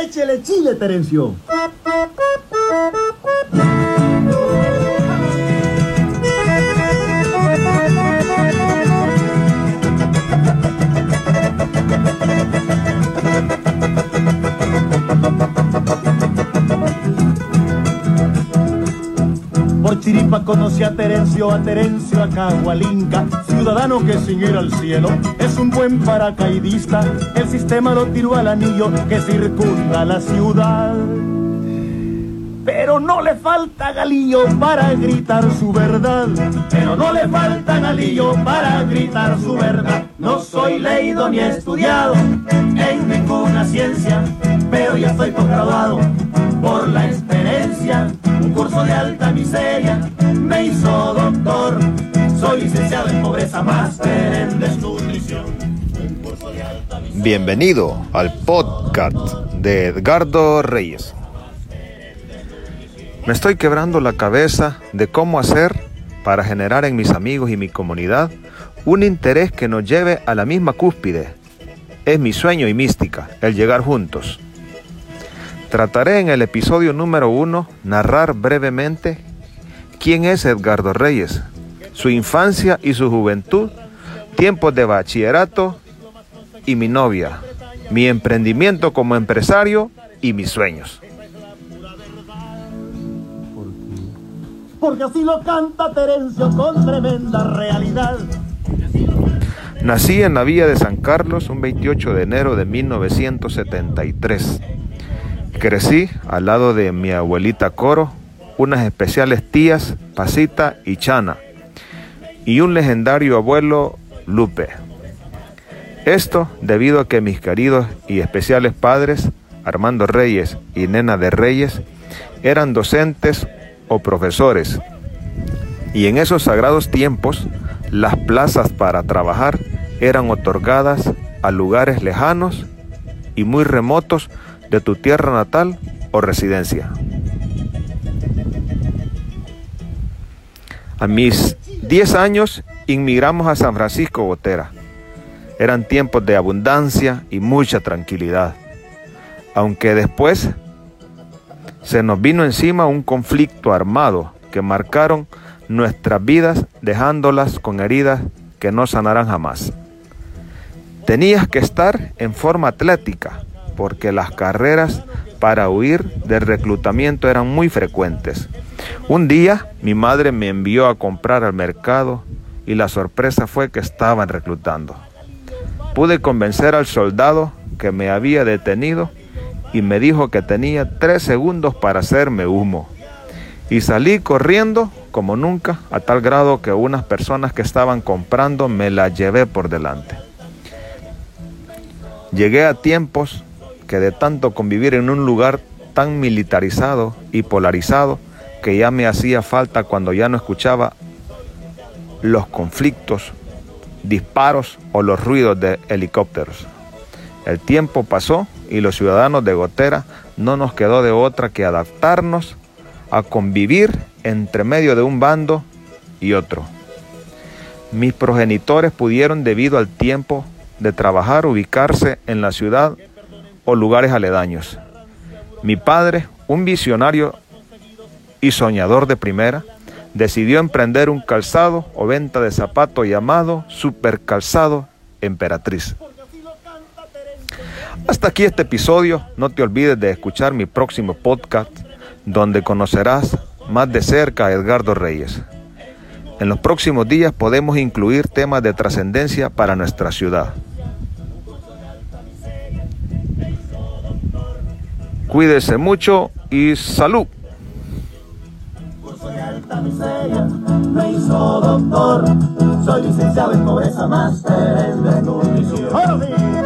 Échele chile, Terencio. Conocí a Terencio, a Terencio a Cagualinca, ciudadano que sin ir al cielo es un buen paracaidista. El sistema lo tiró al anillo que circunda la ciudad. Pero no le falta galillo para gritar su verdad. Pero no le falta galillo para gritar su verdad. No soy leído ni estudiado en ninguna ciencia, pero ya estoy posgraduado por la experiencia. Curso de alta miseria me hizo doctor. Soy licenciado en pobreza, máster en desnutrición. Bienvenido al podcast de Edgardo Reyes. Me estoy quebrando la cabeza de cómo hacer para generar en mis amigos y mi comunidad un interés que nos lleve a la misma cúspide. Es mi sueño y mística, el llegar juntos. Trataré en el episodio número uno narrar brevemente quién es Edgardo Reyes, su infancia y su juventud, tiempos de bachillerato y mi novia, mi emprendimiento como empresario y mis sueños. Porque así lo canta Terencio con tremenda realidad. Nací en la villa de San Carlos un 28 de enero de 1973. Crecí al lado de mi abuelita Coro, unas especiales tías, Pasita y Chana, y un legendario abuelo, Lupe. Esto debido a que mis queridos y especiales padres, Armando Reyes y Nena de Reyes, eran docentes o profesores. Y en esos sagrados tiempos, las plazas para trabajar eran otorgadas a lugares lejanos y muy remotos de tu tierra natal o residencia. A mis 10 años inmigramos a San Francisco Botera. Eran tiempos de abundancia y mucha tranquilidad. Aunque después se nos vino encima un conflicto armado que marcaron nuestras vidas dejándolas con heridas que no sanarán jamás. Tenías que estar en forma atlética porque las carreras para huir del reclutamiento eran muy frecuentes. Un día mi madre me envió a comprar al mercado y la sorpresa fue que estaban reclutando. Pude convencer al soldado que me había detenido y me dijo que tenía tres segundos para hacerme humo. Y salí corriendo como nunca, a tal grado que unas personas que estaban comprando me la llevé por delante. Llegué a tiempos que de tanto convivir en un lugar tan militarizado y polarizado, que ya me hacía falta cuando ya no escuchaba los conflictos, disparos o los ruidos de helicópteros. El tiempo pasó y los ciudadanos de Gotera no nos quedó de otra que adaptarnos a convivir entre medio de un bando y otro. Mis progenitores pudieron, debido al tiempo de trabajar, ubicarse en la ciudad o lugares aledaños. Mi padre, un visionario y soñador de primera, decidió emprender un calzado o venta de zapatos llamado Super Calzado Emperatriz. Hasta aquí este episodio. No te olvides de escuchar mi próximo podcast donde conocerás más de cerca a Edgardo Reyes. En los próximos días podemos incluir temas de trascendencia para nuestra ciudad. Cuídese mucho y salud. Curso de alta miseria me hizo doctor. Soy licenciado en pobreza, máster en desnutrición.